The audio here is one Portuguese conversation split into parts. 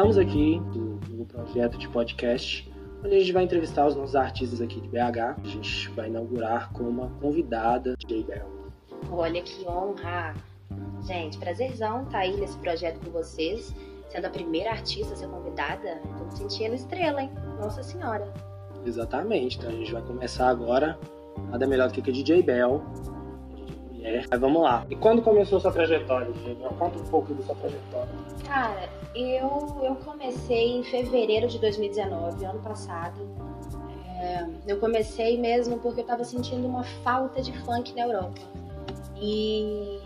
Estamos aqui do projeto de podcast, onde a gente vai entrevistar os nossos artistas aqui de BH. A gente vai inaugurar com uma convidada, J Bell. Olha que honra! Gente, prazerzão estar tá aí nesse projeto com vocês. Sendo a primeira artista a ser convidada, tô me sentindo estrela, hein? Nossa Senhora! Exatamente, então a gente vai começar agora. Nada melhor do que a DJ Bell, mulher. Mas vamos lá. E quando começou sua trajetória, Bell? Conta um pouco da sua trajetória. Cara, eu, eu comecei em fevereiro de 2019, ano passado. É, eu comecei mesmo porque eu tava sentindo uma falta de funk na Europa. E,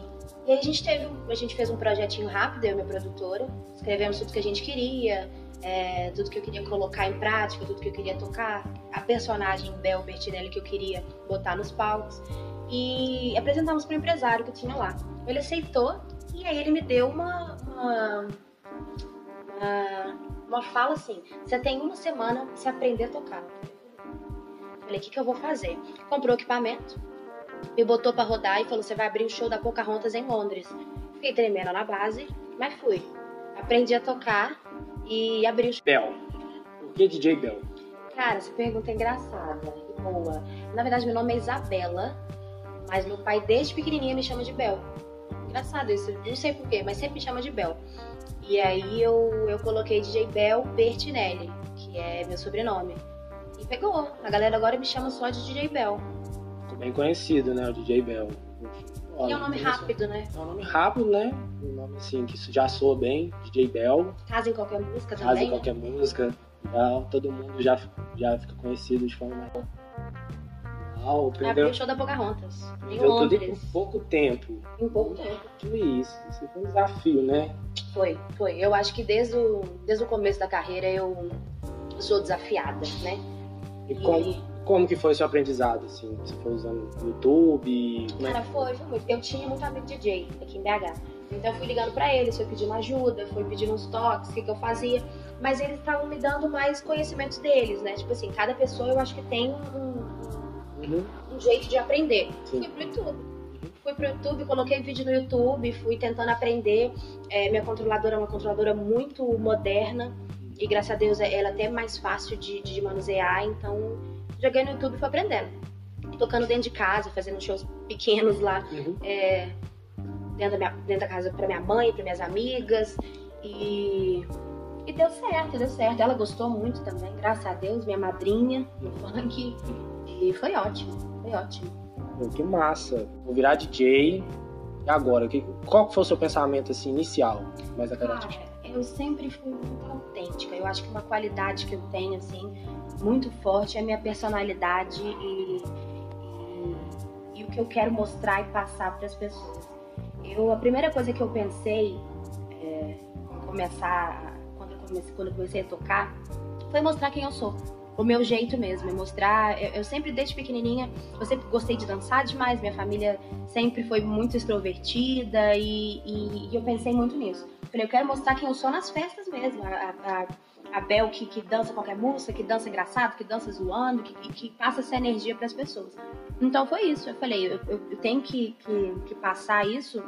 e aí a gente teve, a gente fez um projetinho rápido, eu e minha produtora, escrevemos tudo que a gente queria, é, tudo que eu queria colocar em prática, tudo que eu queria tocar, a personagem Bel Bertinelli que eu queria botar nos palcos. E apresentamos para o empresário que tinha lá. Ele aceitou e aí ele me deu uma, uma, uma, uma fala assim: você tem uma semana para se aprender a tocar. Falei: o que, que eu vou fazer? Comprou equipamento, me botou para rodar e falou: você vai abrir o show da Pocahontas em Londres. Fiquei tremendo na base, mas fui. Aprendi a tocar e abri o show. Bel. Por que DJ Bel? Cara, essa pergunta é engraçada e boa. Na verdade, meu nome é Isabela, mas meu pai desde pequenininha me chama de Bel. Engraçado isso, não sei porquê, mas sempre me chama de Bel. E aí eu, eu coloquei DJ Bel Bertinelli, que é meu sobrenome. E pegou. A galera agora me chama só de DJ Bel. Bem conhecido, né? O DJ Bel. E é um nome rápido, né? É um nome rápido, né? Um nome assim que já soa bem, DJ Bel. Casa em qualquer música também. Casa em né? qualquer música. Já, todo mundo já, já fica conhecido de forma mais. Uau, Abriu o show da Pocahontas. Em Deu tudo em pouco tempo. Em pouco tempo. Tudo isso. Isso foi um desafio, né? Foi, foi. Eu acho que desde o, desde o começo da carreira eu sou desafiada, né? E e... como que foi o seu aprendizado, assim? Você foi usando YouTube? É Cara, foi, foi muito. Eu tinha muito amigo DJ aqui em BH. Então eu fui ligando para eles, fui pedindo ajuda, fui pedindo uns toques, o que, que eu fazia. Mas eles estavam me dando mais conhecimentos deles, né? Tipo assim, cada pessoa eu acho que tem um, uhum. um jeito de aprender. Sim. Fui pro YouTube. Fui pro YouTube, coloquei vídeo no YouTube, fui tentando aprender. É, minha controladora é uma controladora muito moderna e graças a Deus ela é até mais fácil de, de manusear, então joguei no YouTube e fui aprendendo. Tocando dentro de casa, fazendo shows pequenos lá, uhum. é, dentro, da minha, dentro da casa para minha mãe, para minhas amigas. E, e deu certo, deu certo. Ela gostou muito também, graças a Deus, minha madrinha no funk. E foi ótimo, foi ótimo. Pô, que massa. Vou virar DJ. E agora? Que, qual foi o seu pensamento assim, inicial? Mais Cara, eu sempre fui muito autêntica. Eu acho que uma qualidade que eu tenho, assim, muito forte é minha personalidade e, e, e o que eu quero mostrar e passar para as pessoas. Eu, a primeira coisa que eu pensei é, começar, quando eu comecei, quando eu comecei a tocar, foi mostrar quem eu sou o meu jeito mesmo, é mostrar. Eu, eu, sempre, desde pequenininha, eu sempre gostei de dançar demais. Minha família sempre foi muito extrovertida e, e, e eu pensei muito nisso. Falei, eu quero mostrar quem eu sou nas festas mesmo. A, a, a Bel que, que, dança qualquer música, que dança engraçado, que dança zoando, que, que passa essa energia para as pessoas. Então foi isso. Eu falei, eu, eu tenho que, que, que, passar isso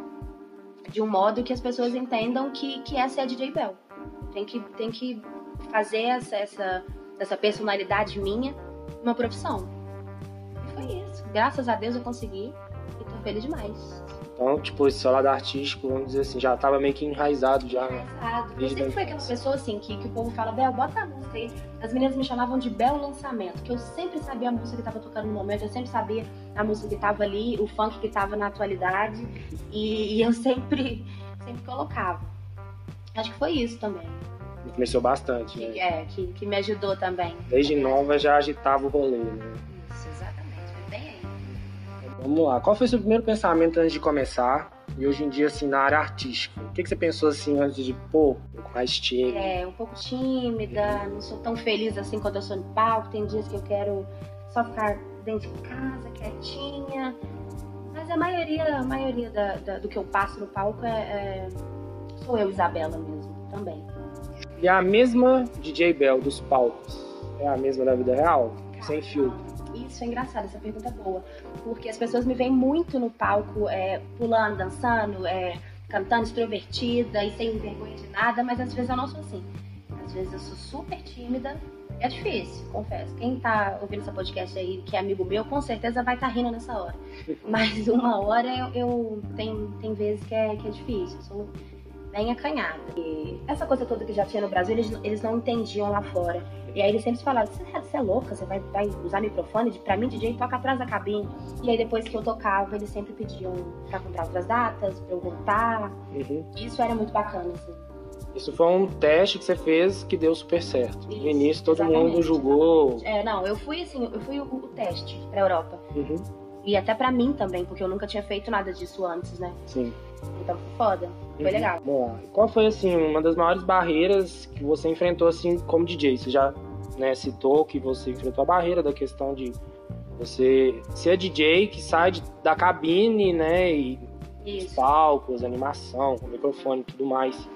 de um modo que as pessoas entendam que, que essa é a DJ Bel. Tem que, tem que fazer essa, essa dessa personalidade minha, uma profissão. E foi isso. Graças a Deus eu consegui demais. Então, tipo, esse seu lado artístico, vamos dizer assim, já tava meio que enraizado já. Né? Enraizado. Eu sempre fui aquela pessoa assim que, que o povo fala, Bel, bota a música aí. As meninas me chamavam de Bel Lançamento, que eu sempre sabia a música que tava tocando no momento, eu sempre sabia a música que tava ali, o funk que tava na atualidade. E, e eu sempre, sempre colocava. Acho que foi isso também influenciou bastante, né? É, que, que me ajudou também. Desde nova já agitava o rolê, né? Vamos lá. Qual foi o seu primeiro pensamento antes de começar? E hoje em dia, assim, na área artística? O que, que você pensou, assim, antes de, pô, um pouco mais tímida? É, um pouco tímida, não sou tão feliz, assim, quando eu sou no palco. Tem dias que eu quero só ficar dentro de casa, quietinha. Mas a maioria, a maioria da, da, do que eu passo no palco é, é, sou eu, Isabela mesmo, também. E a mesma DJ Bell dos palcos é a mesma da vida real? Sem filtro? Isso é engraçado, essa pergunta é boa. Porque as pessoas me veem muito no palco, é, pulando, dançando, é, cantando extrovertida e sem vergonha de nada, mas às vezes eu não sou assim. Às vezes eu sou super tímida. É difícil, confesso. Quem tá ouvindo esse podcast aí, que é amigo meu, com certeza vai estar tá rindo nessa hora. Mas uma hora eu, eu tem, tem vezes que é, que é difícil. Eu sou bem acanhada. E essa coisa toda que já tinha no Brasil, eles, eles não entendiam lá fora. E aí eles sempre falavam, você é louca, você vai, vai usar microfone? Pra mim, DJ, toca atrás da cabine. E aí depois que eu tocava, eles sempre pediam pra comprar outras datas, pra eu voltar. Uhum. Isso era muito bacana, assim. Isso foi um teste que você fez que deu super certo. Isso, no início todo exatamente. mundo julgou. É, não, eu fui assim, eu fui o, o teste pra Europa. Uhum. E até pra mim também, porque eu nunca tinha feito nada disso antes, né? Sim. Então foi foda. Foi uhum. legal. Bom, qual foi assim, uma das maiores barreiras que você enfrentou assim como DJ? Você já né, citou que você enfrentou a barreira da questão de você ser DJ que sai de, da cabine, né? E Isso. os palcos, animação, o microfone e tudo mais.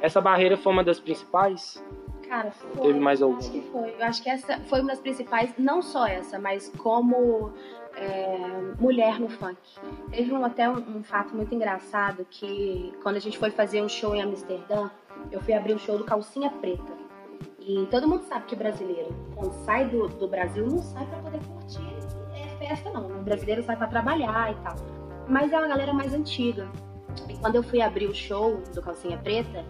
Essa barreira foi uma das principais? Cara, foi. Teve mais alguma? Acho que foi. Eu acho que essa foi uma das principais, não só essa, mas como é, mulher no funk. Teve um, até um, um, fato muito engraçado que quando a gente foi fazer um show em Amsterdã, eu fui abrir o um show do Calcinha Preta. E todo mundo sabe que brasileiro, quando sai do, do Brasil, não sai para poder curtir é, festa, não. O brasileiro sai para trabalhar e tal. Mas é uma galera mais antiga. E quando eu fui abrir o show do Calcinha Preta,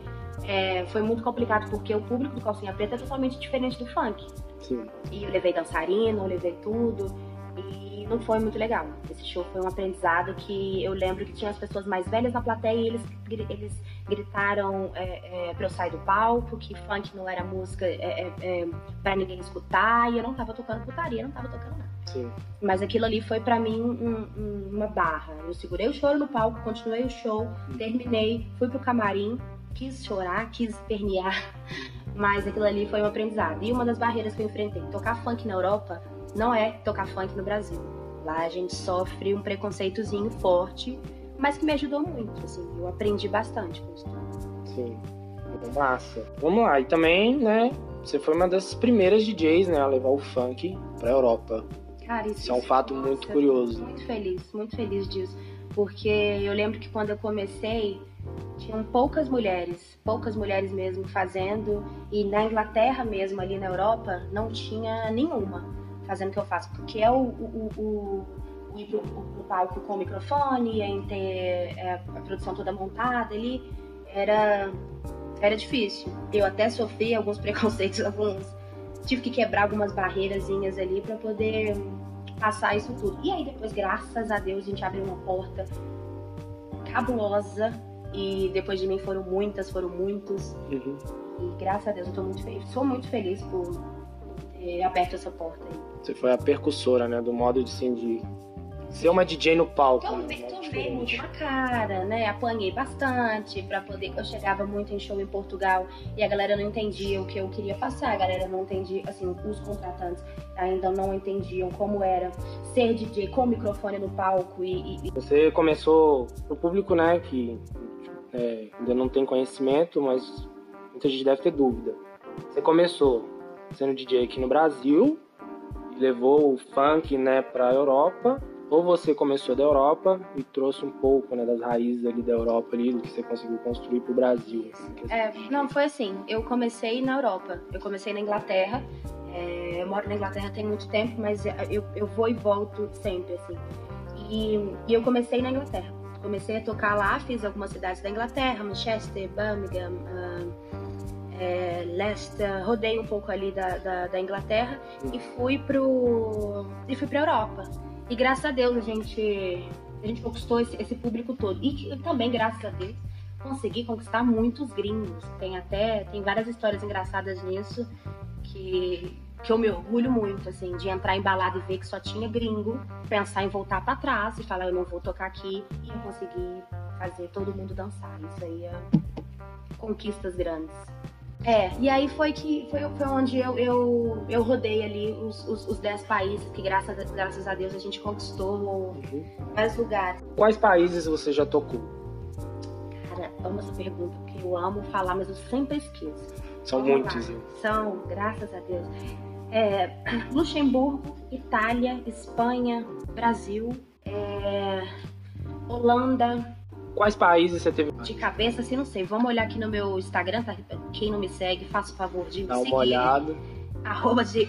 é, foi muito complicado porque o público do Calcinha Preta é totalmente diferente do funk. Sim. E eu levei dançarina, eu levei tudo. E não foi muito legal. Esse show foi um aprendizado que eu lembro que tinha as pessoas mais velhas na plateia e eles, eles gritaram é, é, pra eu sair do palco, que funk não era música é, é, é para ninguém escutar, e eu não tava tocando putaria, não tava tocando nada. Sim. Mas aquilo ali foi para mim um, um, uma barra. Eu segurei o choro no palco, continuei o show, terminei, fui pro camarim, quis chorar, quis espernear, mas aquilo ali foi um aprendizado. E uma das barreiras que eu enfrentei, tocar funk na Europa não é tocar funk no Brasil. Lá a gente sofre um preconceitozinho forte, mas que me ajudou muito, assim, eu aprendi bastante com isso. Sim, massa. Vamos lá, e também, né, você foi uma das primeiras DJs, né, a levar o funk pra Europa. Cara, isso, isso é um fato nossa, muito curioso. Muito feliz, muito feliz disso. Porque eu lembro que quando eu comecei, tinham poucas mulheres, poucas mulheres mesmo fazendo, e na Inglaterra mesmo, ali na Europa, não tinha nenhuma fazendo o que eu faço, porque é o, o, o, o ir pro, pro, palco com o microfone, em ter é, a produção toda montada ali, era, era difícil. Eu até sofri alguns preconceitos, alguns. Tive que quebrar algumas barreirazinhas ali para poder passar isso tudo. E aí depois, graças a Deus, a gente abriu uma porta cabulosa e depois de mim foram muitas, foram muitos. Uhum. E graças a Deus eu tô muito feliz. Sou muito feliz por ter aberto essa porta aí. Você foi a percussora, né? Do modo de, assim, de ser uma DJ no palco. Tomei, né? tomei muito na cara, né? Apanhei bastante para poder. Eu chegava muito em show em Portugal e a galera não entendia o que eu queria passar. A galera não entendia, assim, os contratantes ainda não entendiam como era ser DJ com microfone no palco e. e... Você começou o público, né? Que é, ainda não tem conhecimento, mas muita gente deve ter dúvida. Você começou sendo DJ aqui no Brasil levou o funk, né, para a Europa, ou você começou da Europa e trouxe um pouco, né, das raízes ali da Europa ali, do que você conseguiu construir para o Brasil? É, não, foi assim, eu comecei na Europa, eu comecei na Inglaterra, é, eu moro na Inglaterra tem muito tempo, mas eu, eu vou e volto sempre, assim, e, e eu comecei na Inglaterra comecei a tocar lá, fiz algumas cidades da Inglaterra, Manchester, Birmingham, uh, é, Leicester, rodei um pouco ali da, da, da, Inglaterra e fui pro e fui para Europa. E graças a Deus a gente a gente conquistou esse, esse público todo e, também graças a Deus consegui conquistar muitos gringos. Tem até tem várias histórias engraçadas nisso que que eu me orgulho muito, assim, de entrar em balada e ver que só tinha gringo, pensar em voltar para trás e falar, eu não vou tocar aqui, e conseguir fazer todo mundo dançar. Isso aí é conquistas grandes. É, e aí foi que foi, foi onde eu, eu, eu rodei ali os, os, os 10 países que, graças a, graças a Deus, a gente conquistou uhum. vários lugares. Quais países você já tocou? Cara, amo essa pergunta, porque eu amo falar, mas eu sempre esqueço. São Vamos muitos. São, graças a Deus. É, Luxemburgo, Itália, Espanha, Brasil, é, Holanda, quais países você teve? De cabeça, assim, não sei. Vamos olhar aqui no meu Instagram, tá? Quem não me segue, faça o favor de me Dá seguir. uma olhada. Arroba DJ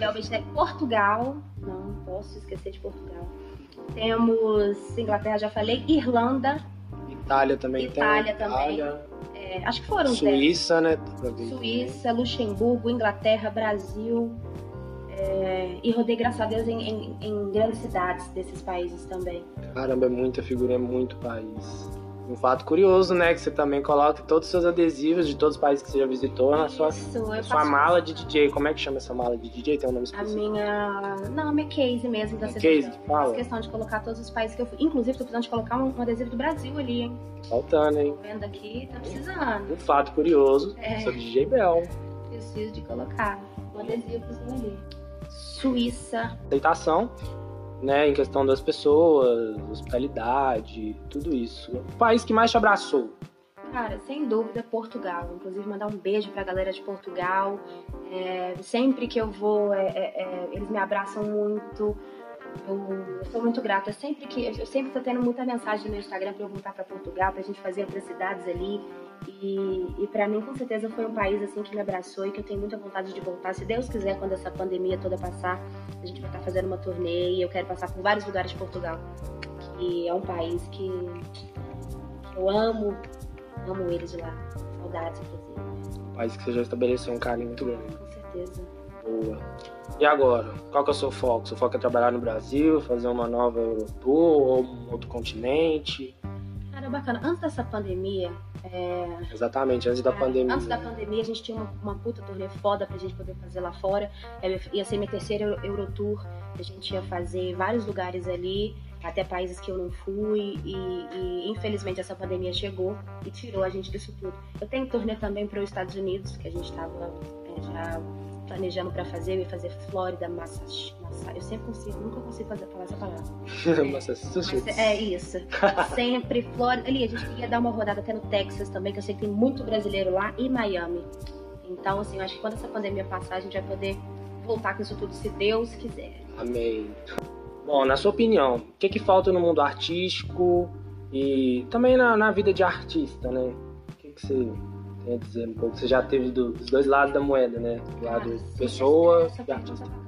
Portugal. Não posso esquecer de Portugal. Temos Inglaterra, já falei. Irlanda. Itália também Itália tem. também. Itália. é, acho que foram dez. Suíça, né? Suíça, Luxemburgo, Inglaterra, Brasil. é, e rodei, graças a Deus, em, em- em grandes cidades desses países também. também. Caramba, é muita figura, é muito país. Um fato curioso, né? Que você também coloca todos os seus adesivos de todos os países que você já visitou na sua, Isso, na sua mala de DJ. Como é que chama essa mala de DJ? Tem um nome A específico? minha. Não, a minha case mesmo da case fala? Fiz questão de colocar todos os países que eu fui. Inclusive, tô precisando de colocar um, um adesivo do Brasil ali, hein? Faltando, hein? Tô vendo aqui, tá precisando. Um fato curioso É. sobre DJ Bel. Preciso de colocar um adesivozinho ali. Suíça. Aceitação, né? Em questão das pessoas, hospitalidade, tudo isso. O país que mais te abraçou? Cara, sem dúvida, Portugal. Inclusive, mandar um beijo pra galera de Portugal. É, sempre que eu vou, é, é, é, eles me abraçam muito. Eu, eu sou muito grata. Sempre que eu sempre tô tendo muita mensagem no meu Instagram pra eu voltar pra Portugal, pra gente fazer outras cidades ali. E, e para mim, com certeza, foi um país assim que me abraçou e que eu tenho muita vontade de voltar. Se Deus quiser, quando essa pandemia toda passar, a gente vai estar fazendo uma turnê e eu quero passar por vários lugares de Portugal. Que é um país que, que eu amo, amo eles de lá. Saudades, inclusive. Um país que você já estabeleceu um carinho muito grande. Com certeza. Boa. E agora? Qual que é o seu foco? Seu foco é trabalhar no Brasil, fazer uma nova Eurotour ou um outro continente? Cara, bacana. Antes dessa pandemia, é, Exatamente, antes da É, pandemia. Antes da pandemia, a gente tinha uma, uma puta turnê foda pra gente poder fazer lá fora. Ia ser minha terceira Euro- Eurotour. A gente ia fazer vários lugares ali, até países que eu não fui. E, e, infelizmente essa pandemia chegou e tirou a gente disso tudo. Eu tenho turnê também para os Estados Unidos, que a gente tava é, já planejando pra fazer. Eu ia fazer Flórida, Massachusetts. Eu sempre consigo, nunca consigo fazer, falar essa palavra. Massachusetts. Mas é isso. Sempre Flórida. Ali, a gente queria dar uma rodada até no Texas também, que eu sei que tem muito brasileiro lá, e Miami. Então, assim, eu acho que quando essa pandemia passar, a gente vai poder voltar com isso tudo, se Deus quiser. Amém. Bom, na sua opinião, o que, que falta no mundo artístico e também na, na vida de artista, né? O que, que você a dizer um pouco? Você já teve do- dos dois lados da moeda, né? Do lado sim, pessoa e artista. é bacana.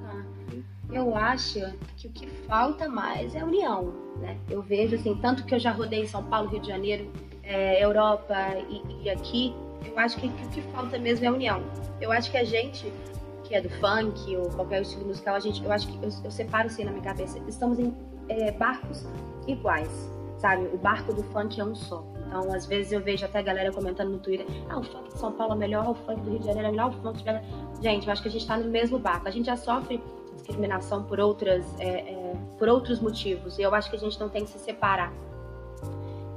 Eu acho que o que falta mais é a união, né? Eu vejo, assim, tanto que eu já rodei em São Paulo, Rio de Janeiro, é, Europa e, e aqui, eu acho que, que o que falta mesmo é a união. Eu acho que a gente, que é do funk ou qualquer estilo musical, a gente, eu acho que eu, eu separo assim na minha cabeça. Estamos em é, barcos iguais, sabe? O barco do funk é um só. Então, às vezes eu vejo até a galera comentando no Twitter: ah, o funk de São Paulo é melhor, o funk do Rio de Janeiro é melhor, o funk de. Gente, eu acho que a gente tá no mesmo barco. A gente já sofre discriminação por outras, é, é, por outros motivos. E eu acho que a gente não tem que se separar,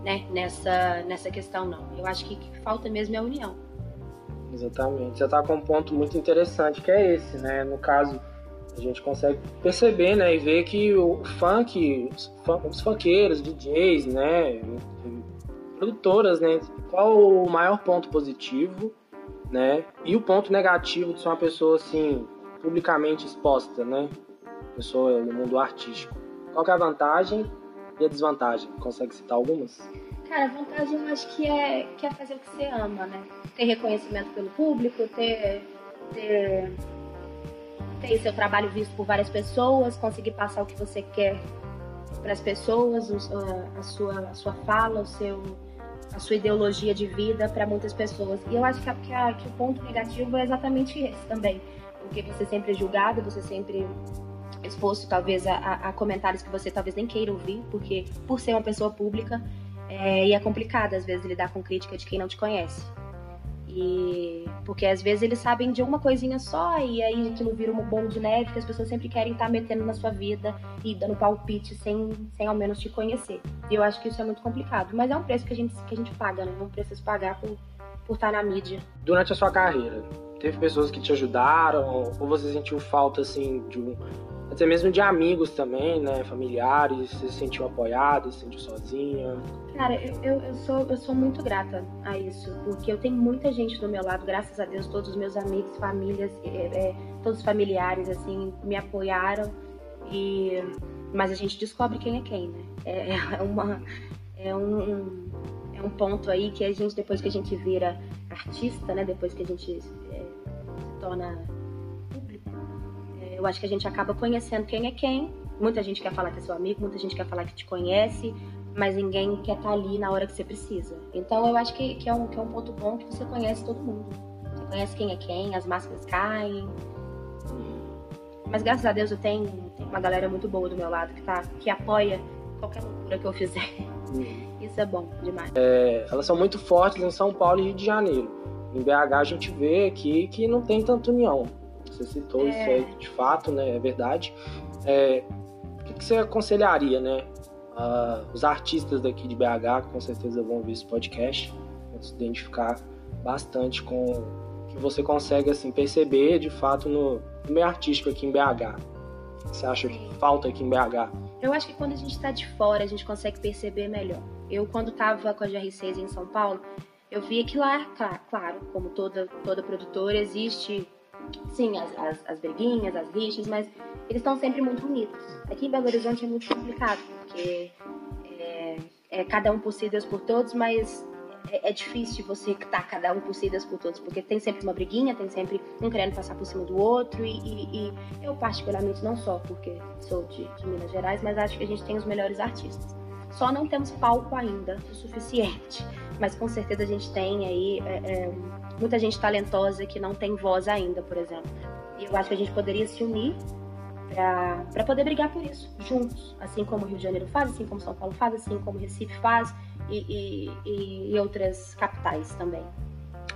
né? Nessa, nessa questão não. Eu acho que que falta mesmo é a união. Exatamente. Você tá com um ponto muito interessante que é esse, né? No caso, a gente consegue perceber, né, e ver que o funk, os, fun- os funkeiros, DJs, né, produtoras, né, qual o maior ponto positivo, né, e o ponto negativo de ser uma pessoa assim publicamente exposta, né, pessoa no mundo artístico. Qual é a vantagem e a desvantagem? Consegue citar algumas? Cara, a vantagem eu acho que é, que é fazer o que você ama, né? Ter reconhecimento pelo público, ter, ter, ter seu trabalho visto por várias pessoas, conseguir passar o que você quer para as pessoas, a sua, a sua fala, o seu, a sua ideologia de vida para muitas pessoas. E eu acho que, a- que, a- que o ponto negativo é exatamente esse também. Porque você sempre é julgado, você sempre exposto talvez a, a- a comentários que você talvez nem queira ouvir, porque por ser uma pessoa pública, é, e é complicado, às vezes, lidar com crítica de quem não te conhece. E porque às vezes eles sabem de uma coisinha só e aí aquilo vira um bolo de neve que as pessoas sempre querem estar metendo na sua vida e dando palpite sem, sem ao menos te conhecer. E eu acho que isso é muito complicado. Mas é um preço que a gente, que a gente paga, né? Não precisa pagar por, por estar na mídia. Durante a sua carreira, teve pessoas que te ajudaram ou você sentiu falta assim de um até mesmo de amigos também, né, familiares, se sentiu apoiado, se sentiu sozinha? Cara, eu, eu, sou, eu sou muito grata a isso, porque eu tenho muita gente do meu lado, graças a Deus, todos os meus amigos, famílias, é, é, todos os familiares, assim, me apoiaram. E, mas a gente descobre quem é quem, né? É, é uma. É um, é um ponto aí que a gente, depois que a gente vira artista, né? Depois que a gente é, se torna eu acho que a gente acaba conhecendo quem é quem. Muita gente quer falar que é seu amigo, muita gente quer falar que te conhece, mas ninguém quer estar tá ali na hora que você precisa. Então eu acho que, que, é, um, que é um ponto bom que você conhece todo mundo. Você conhece quem é quem, as máscaras caem. Mas graças a Deus eu tenho, tenho uma galera muito boa do meu lado que, tá, que apoia qualquer loucura que eu fizer. Uhum. Isso é bom demais. É, elas são muito fortes em São Paulo e Rio de Janeiro. Em BH a gente vê aqui que não tem tanta união. Você citou é... isso aí de fato, né? É verdade. É, o que, que você aconselharia, né? Uh, os artistas daqui de BH com certeza vão ver esse podcast, vão se identificar bastante com o que você consegue assim perceber de fato no, no meio artístico aqui em BH. O que você acha que falta aqui em BH? Eu acho que quando a gente está de fora a gente consegue perceber melhor. Eu quando estava com a GR6 em São Paulo, eu via que lá, claro, como toda toda produtora existe sim as, as, as briguinhas, as rixas, mas eles estão sempre muito unidos. Aqui em Belo Horizonte é muito complicado, porque é, é cada um por si, Deus por todos, mas é, é difícil você estar cada um por si, Deus por todos, porque tem sempre uma briguinha, tem sempre um querendo passar por cima do outro, e, e, e eu particularmente não só porque sou de, de Minas Gerais, mas acho que a gente tem os melhores artistas. Só não temos palco ainda o suficiente, mas com certeza a gente tem aí é, é, muita gente talentosa que não tem voz ainda, por exemplo. E eu acho que a gente poderia se unir para poder brigar por isso, juntos. Assim como o Rio de Janeiro faz, assim como São Paulo faz, assim como Recife faz e, e, e outras capitais também.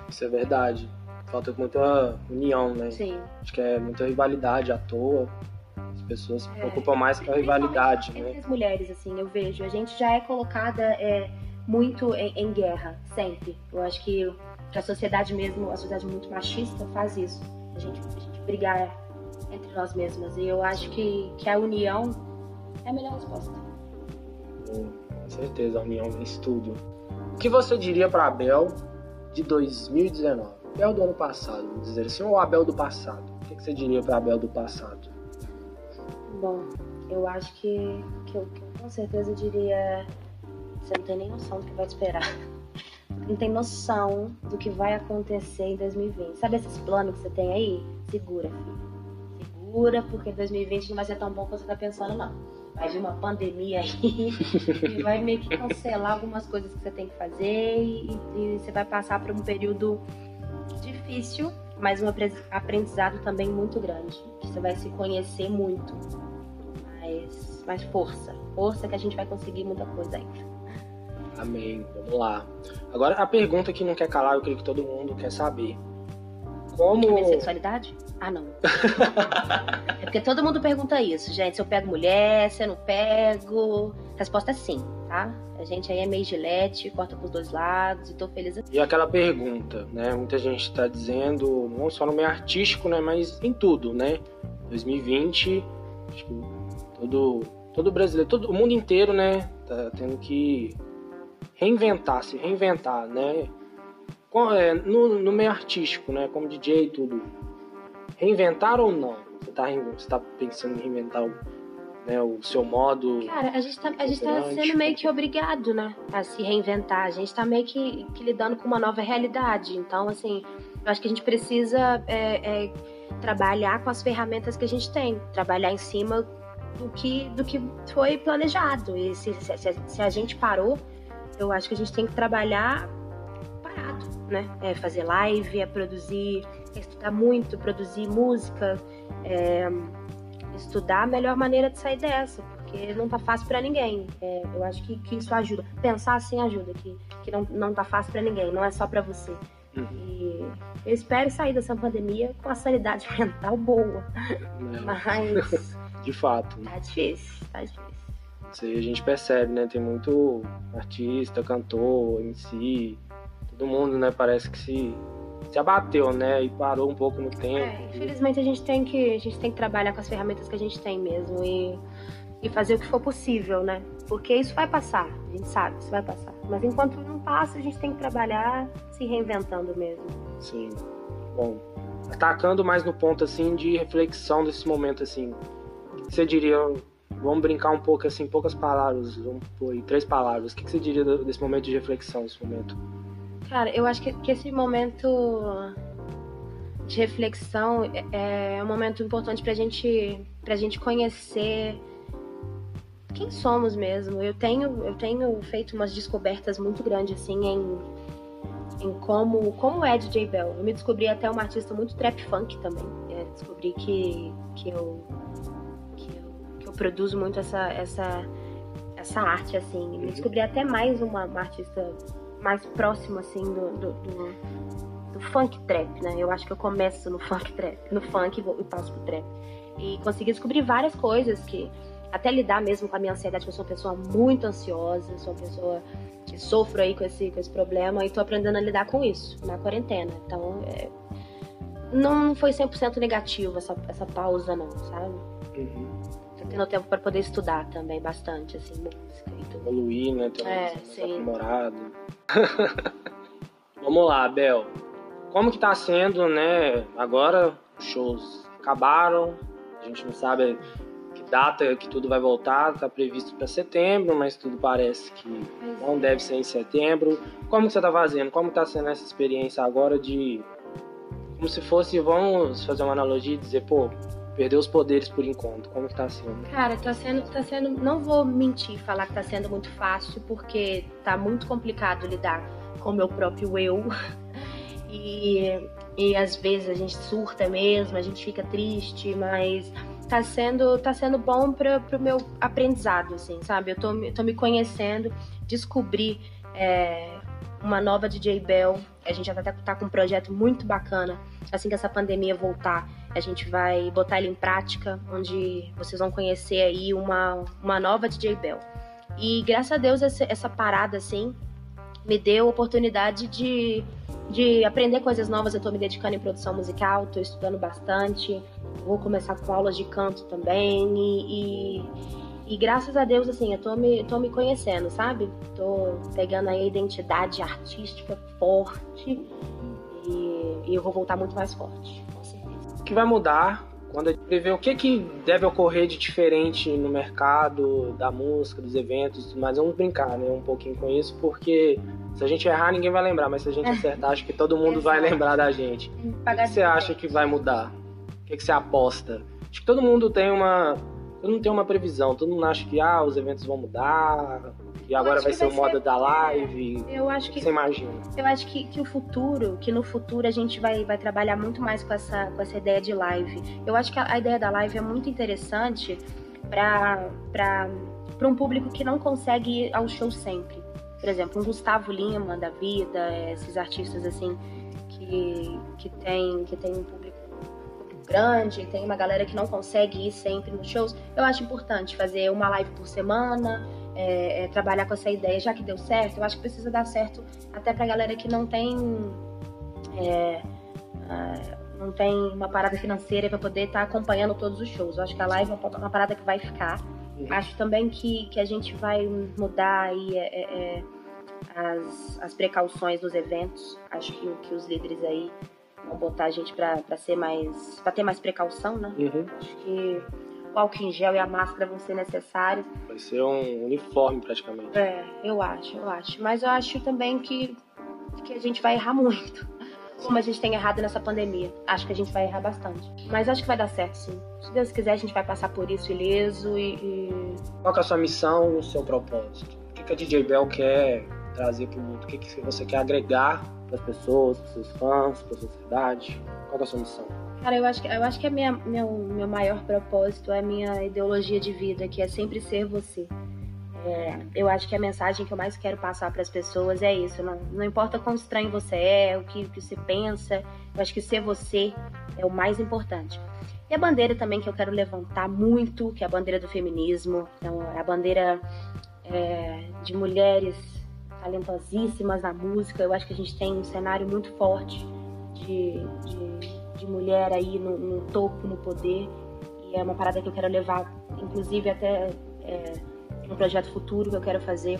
Isso é verdade. Falta muita união, né? Sim. Acho que é muita rivalidade à toa. As pessoas se é. preocupam mais com a rivalidade, entre né? Entre as mulheres, assim, eu vejo. A gente já é colocada é, muito em, em, guerra, sempre. Eu acho que, que a sociedade mesmo, a sociedade muito machista faz isso. A gente, a gente brigar entre nós mesmas. E eu acho que, que a união é a melhor resposta. Com certeza, a união vence tudo. O que você diria para Abel de 2019? Abel do ano passado, vamos dizer assim, ou Abel do passado? O que você diria para Abel do passado? Bom, eu acho que, que, eu, que eu com certeza diria. Você não tem nem noção do que vai te esperar. Não tem noção do que vai acontecer em 2020. Sabe esses planos que você tem aí? Segura, filho segura, porque 2020 não vai ser tão bom quanto você tá pensando, não. Vai vir uma pandemia aí e vai meio que cancelar algumas coisas que você tem que fazer e, e você vai passar por um período difícil, mas um aprendizado também muito grande. Você vai se conhecer muito. Mas, mas força. Força que a gente vai conseguir muita coisa ainda. Amém. Vamos lá. Agora a pergunta que não quer calar, eu creio que todo mundo quer saber. Como. Minha sexualidade? Ah, não. é porque todo mundo pergunta isso, gente. Se eu pego mulher, se eu não pego. A resposta é sim, tá? A gente aí é meio gilete, corta pros dois lados e tô feliz assim. E aquela pergunta, né? Muita gente tá dizendo, não só no meio artístico, né? Mas em tudo, né? 2020, acho que todo, todo brasileiro, todo o mundo inteiro, né? Tá tendo que reinventar, se reinventar, né? É, no, no meio artístico, né? Como DJ e tudo Reinventar ou não? Você está tá pensando em reinventar o, né, o seu modo? Cara, a gente, tá, a gente tá sendo meio que obrigado, né? A se reinventar. A gente tá meio que, que lidando com uma nova realidade. Então, assim, eu acho que a gente precisa é, é, trabalhar com as ferramentas que a gente tem. Trabalhar em cima do que, do que foi planejado. E se, se, se a gente parou, eu acho que a gente tem que trabalhar parado, né? É fazer live, é produzir estudar muito, produzir música, é, estudar a melhor maneira de sair dessa, porque não tá fácil para ninguém. É, eu acho que, que isso ajuda. Pensar assim ajuda, que, que não, não tá fácil para ninguém, não é só para você. Uhum. E eu espero sair dessa pandemia com a sanidade mental boa. Mas. De fato. Tá difícil, tá difícil. Isso aí a gente percebe, né? Tem muito artista, cantor, MC, todo mundo, né? Parece que se se abateu, né? E parou um pouco no tempo. É, infelizmente a gente tem que a gente tem que trabalhar com as ferramentas que a gente tem mesmo e, e fazer o que for possível, né? Porque isso vai passar, a gente sabe, isso vai passar. Mas enquanto não passa, a gente tem que trabalhar se reinventando mesmo. Sim. Bom, atacando mais no ponto assim de reflexão desse momento assim, você diria vamos brincar um pouco assim, poucas palavras, vamos pôr três palavras. O que, que você diria desse momento de reflexão, esse momento? Cara, eu acho que, que esse momento de reflexão é, é um momento importante pra gente, pra gente conhecer quem somos mesmo. Eu tenho, eu tenho feito umas descobertas muito grandes, assim, em, em como, como é DJ Bell. Eu me descobri até uma artista muito trap funk também. É, descobri que, que, eu, produzo muito essa, essa, essa arte, assim. Me descobri até mais uma, uma artista mais próxima, assim, do, do, do, do, funk trap, né? Eu acho que eu começo no funk trap, no funk e, passo pro trap. E consegui descobrir várias coisas que até lidar mesmo com a minha ansiedade, que eu sou uma pessoa muito ansiosa, sou uma pessoa que sofro aí com esse, com esse problema e tô aprendendo a lidar com isso na quarentena. Então, é, não foi 100% negativo essa, essa pausa, não, sabe? Uhum. Tô tendo tempo para poder estudar também bastante, assim, música e tudo. Evoluir, né? Ter é, sim. Vamos lá, Bel. Como que tá sendo, né? Agora os shows acabaram, a gente não sabe data que tudo vai voltar está previsto para setembro, mas tudo parece que não deve ser em setembro. Como que você está fazendo? Como está sendo essa experiência agora de como se fosse, vamos fazer uma analogia e dizer, pô, perdeu os poderes por enquanto. Como que tá sendo? Cara, tá sendo, tá sendo, não vou mentir, falar que tá sendo muito fácil, porque tá muito complicado lidar com o meu próprio eu. E, e às vezes a gente surta mesmo, a gente fica triste, mas tá sendo, tá sendo bom para o meu aprendizado, assim, sabe? Eu tô, tô me conhecendo, descobri é, uma nova DJ Bell. A gente já tá, tá com um projeto muito bacana. Assim que essa pandemia voltar, a gente vai botar ele em prática, onde vocês vão conhecer aí uma, uma nova DJ Bell. E graças a Deus essa, essa parada, assim, me deu oportunidade de, de aprender coisas novas. Eu tô me dedicando em produção musical, tô estudando bastante, vou começar com aulas de canto também e, e, e, graças a Deus, assim, eu tô me, tô me conhecendo, sabe? Tô pegando aí a identidade artística forte e, e eu vou voltar muito mais forte, com certeza. O que vai mudar quando a gente prevê o que, que deve ocorrer de diferente no mercado da música, dos eventos, mas vamos brincar né, um pouquinho com isso, porque se a gente errar, ninguém vai lembrar, mas se a gente acertar, acho que todo mundo vai lembrar da gente. O que você acha que vai mudar? O que, que você aposta? Acho que todo mundo tem uma. Todo mundo tem uma previsão, todo mundo acha que ah, os eventos vão mudar, e agora vai ser o modo da live. Eu acho que, que você imagina. Eu acho que, que o futuro, que no futuro a gente vai, vai trabalhar muito mais com essa, com essa ideia de live. Eu acho que a, a ideia da live é muito interessante para um público que não consegue ir ao show sempre. Por exemplo, um Gustavo Lima da vida, esses artistas assim que, que tem, que tem um público grande, tem uma galera que não consegue ir sempre nos shows, eu acho importante fazer uma live por semana, é, é, trabalhar com essa ideia, já que deu certo, eu acho que precisa dar certo até pra galera que não tem. É, não tem uma parada financeira para poder estar tá acompanhando todos os shows. Eu acho que a live é uma parada que vai ficar. Acho também que, que a gente vai mudar aí é, é, é as, as precauções dos eventos. Acho que, que os líderes aí vão botar a gente para ser mais. para ter mais precaução, né? Uhum. Acho que o álcool em gel e a máscara vão ser necessários. Vai ser um uniforme praticamente. É, eu acho, eu acho. Mas eu acho também que, que a gente vai errar muito. Como a gente tem errado nessa pandemia. Acho que a gente vai errar bastante. Mas acho que vai dar certo, sim. Se Deus quiser, a gente vai passar por isso ileso e. e... Qual é a sua missão e o seu propósito? O que a DJ Bell quer trazer para o mundo? O que você quer agregar para as pessoas, para seus fãs, para a sociedade? Qual é a sua missão? Cara, eu acho que, eu acho que a minha, meu, meu maior propósito é a minha ideologia de vida, que é sempre ser você. É, eu acho que a mensagem que eu mais quero passar para as pessoas é isso. Não, não importa quão estranho você é, o que, que você pensa, eu acho que ser você é o mais importante. E a bandeira também que eu quero levantar muito, que é a bandeira do feminismo. Então, é a bandeira é, de mulheres talentosíssimas na música. Eu acho que a gente tem um cenário muito forte de, de, de mulher aí no, no, topo, no poder. E é uma parada que eu quero levar, inclusive até é, um projeto futuro que eu quero fazer.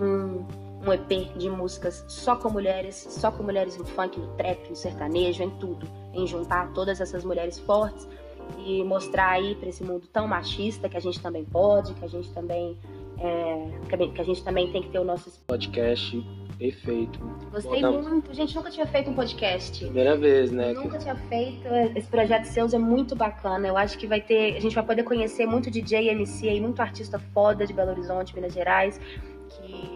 Um, um EP de músicas só com mulheres, só com mulheres no funk, no trap, no sertanejo, em tudo. Em juntar todas essas mulheres fortes e mostrar aí para esse mundo tão machista que a gente também pode, que a gente também é, que a gente também tem que ter o nosso podcast perfeito. Gostei muito. A gente nunca tinha feito um podcast. Primeira vez, né? Nunca tinha feito. Esse projeto seus é muito bacana. Eu acho que vai ter. A gente vai poder conhecer muito DJ, MC aí, muito artista foda de Belo Horizonte, Minas Gerais, que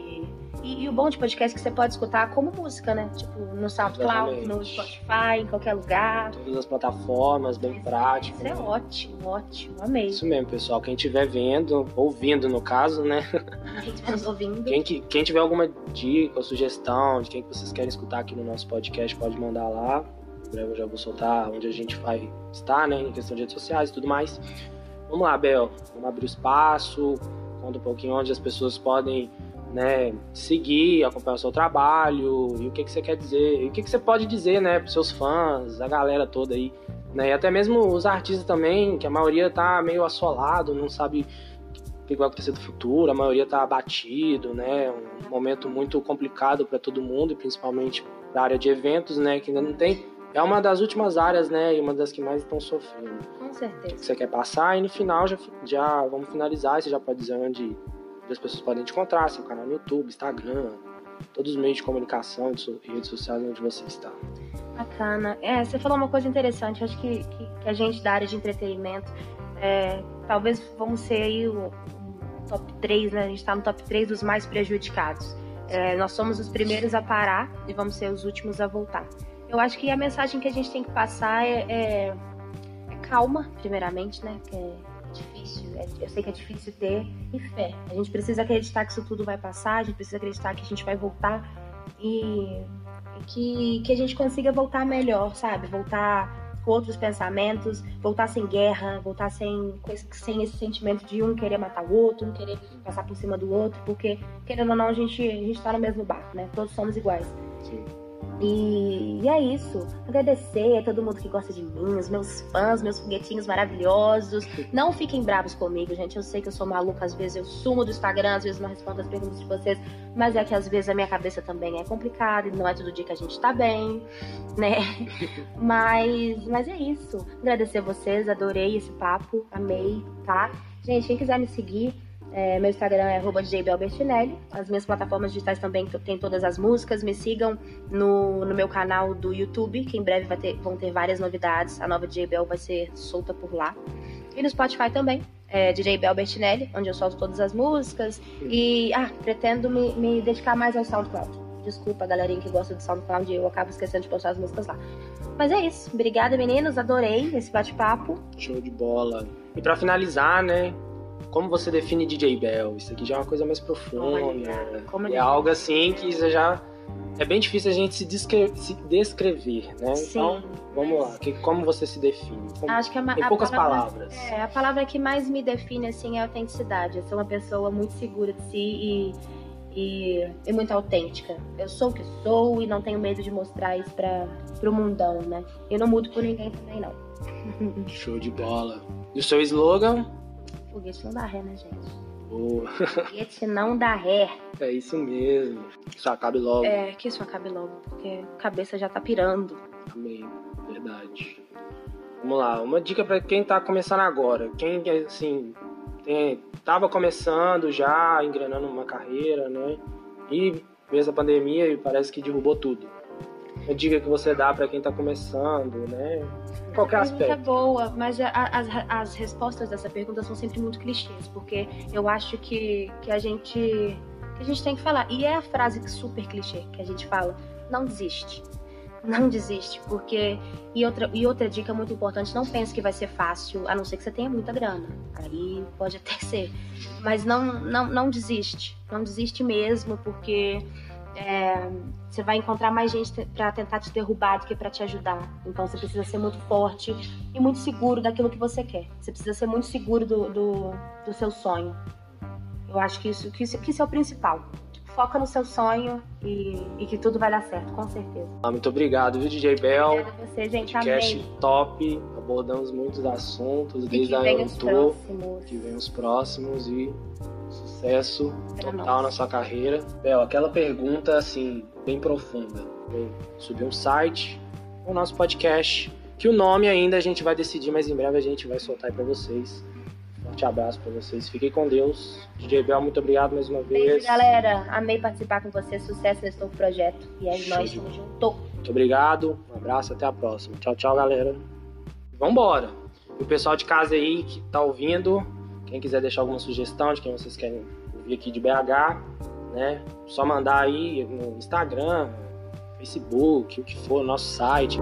e, e, o bom de podcast é que você pode escutar como música, né? Tipo, no SoundCloud, Exatamente. no Spotify, em qualquer lugar. Todas as plataformas, bem prático. Isso é ótimo, ótimo, amei. Isso mesmo, pessoal. Quem estiver vendo, ouvindo no caso, né? Quem estiver nos ouvindo. Quem, quem tiver alguma dica ou sugestão de quem que vocês querem escutar aqui no nosso podcast, pode mandar lá. Em breve eu já vou soltar onde a gente vai estar, né? Em questão de redes sociais e tudo mais. Vamos lá, Bel. Vamos abrir o espaço. Conta um pouquinho onde as pessoas podem né, seguir, acompanhar o seu trabalho, e o que, que você quer dizer, e o que, que você pode dizer, né, para seus fãs, a galera toda aí, né, e até mesmo os artistas também, que a maioria tá meio assolado, não sabe o que vai acontecer no futuro, a maioria tá abatido, né, um momento muito complicado para todo mundo, e principalmente para a área de eventos, né, que ainda não tem, é uma das últimas áreas, né, e uma das que mais estão sofrendo. Com certeza. O que você quer passar, e no final já, já vamos finalizar, você já pode dizer onde as pessoas podem te encontrar, seu canal no YouTube, Instagram, todos os meios de comunicação redes sociais onde você está. Bacana. É, você falou uma coisa interessante. Acho que, que, que a gente da área de entretenimento, é, talvez vamos ser aí o, top 3, né? A gente está no top 3 dos mais prejudicados. É, nós somos os primeiros a parar e vamos ser os últimos a voltar. Eu acho que a mensagem que a gente tem que passar é, é, é calma, primeiramente, né? Difícil, é, eu sei que é difícil ter, e fé. A gente precisa acreditar que isso tudo vai passar, a gente precisa acreditar que a gente vai voltar e, e que, que a gente consiga voltar melhor, sabe? Voltar com outros pensamentos, voltar sem guerra, voltar sem, sem esse sentimento de um querer matar o outro, um querer passar por cima do outro, porque, querendo ou não, a gente, a gente tá no mesmo barco, né? Todos somos iguais. Sim. E, e, é isso. Agradecer a todo mundo que gosta de mim, os meus fãs, meus foguetinhos maravilhosos. Não fiquem bravos comigo, gente. Eu sei que eu sou maluca, às vezes eu sumo do Instagram, às vezes não respondo as perguntas de vocês, mas é que às vezes a minha cabeça também é complicada e não é todo dia que a gente tá bem, né? mas, mas é isso. Agradecer a vocês, adorei esse papo, amei, tá? Gente, quem quiser me seguir, é, meu Instagram é @jbelbertinelli. As minhas plataformas digitais também tem todas as músicas. Me sigam no, no meu canal do YouTube, que em breve ter, vão ter várias novidades. A nova DJ Bel vai ser solta por lá. E no Spotify também, é, DJ Bel Bertinelli, onde eu solto todas as músicas. E, ah, pretendo me, me dedicar mais ao SoundCloud. Desculpa, galerinha que gosta do SoundCloud, eu acabo esquecendo de postar as músicas lá. Mas é isso. Obrigada, meninos. Adorei esse bate-papo. Show de bola. E para finalizar, né? Como você define DJ Bell? Isso aqui já é uma coisa mais profunda. é, é algo assim que já é bem difícil a gente se, descrever, se descrever né? Sim, então, vamos lá. Que, como você se define? Como, Acho que a, em poucas palavra, palavras. É, a palavra que mais me define assim é autenticidade. Eu sou uma pessoa muito segura de si e, e, e muito autêntica. Eu sou o que sou e não tenho medo de mostrar isso para o mundão, né? Eu não mudo por ninguém também, não. Show de bola. E o seu slogan? Foguete não dá ré, né, gente? Boa. Foguete não dá ré. É isso mesmo. Que isso acabe logo. É, que isso acabe logo, porque a cabeça já tá pirando. Amém. Verdade. Vamos lá, uma dica para quem tá começando agora. Quem, assim, tem, tava começando já, engrenando uma carreira, né? E veio essa pandemia e parece que derrubou tudo uma dica que você dá para quem está começando, né? Qualquer aspecto. É boa, mas as, as respostas dessa pergunta são sempre muito clichês, porque eu acho que, que a gente que a gente tem que falar. E é a frase super clichê que a gente fala: não desiste. Não desiste, porque. E outra, e outra dica muito importante: não pense que vai ser fácil, a não ser que você tenha muita grana. Aí pode até ser. Mas não, não, não desiste. Não desiste mesmo, porque é, você vai encontrar mais gente para tentar te derrubar do que para te ajudar. Então você precisa ser muito forte e muito seguro daquilo que você quer. Você precisa ser muito seguro do, do, do seu sonho. Eu acho que isso, que isso, que isso é o principal. Foca no seu sonho e, e, que tudo vai dar certo, com certeza. Ah, muito obrigado, viu, DJ Bel? Obrigada a você, gente. Podcast amei. top. Abordamos muitos assuntos, e desde que a Antu, que vem os próximos e sucesso total na sua carreira. Bel, aquela pergunta assim, bem profunda. Subir um site, o nosso podcast, Que o nome ainda a gente vai decidir, mas em breve a gente vai soltar aí pra vocês. Forte abraço pra vocês. Fiquem com Deus. DJ Bel, muito obrigado mais uma vez. Beijo, galera. Amei participar com você. Sucesso nesse novo projeto. E é Show nóis, de tamo junto. Muito obrigado. Um abraço, até a próxima. Tchau, tchau, galera. Vambora. E o pessoal de casa aí que tá ouvindo, quem quiser deixar alguma sugestão de quem vocês querem ouvir aqui de BH, né? Só mandar aí no Instagram, Facebook, o que for, nosso site.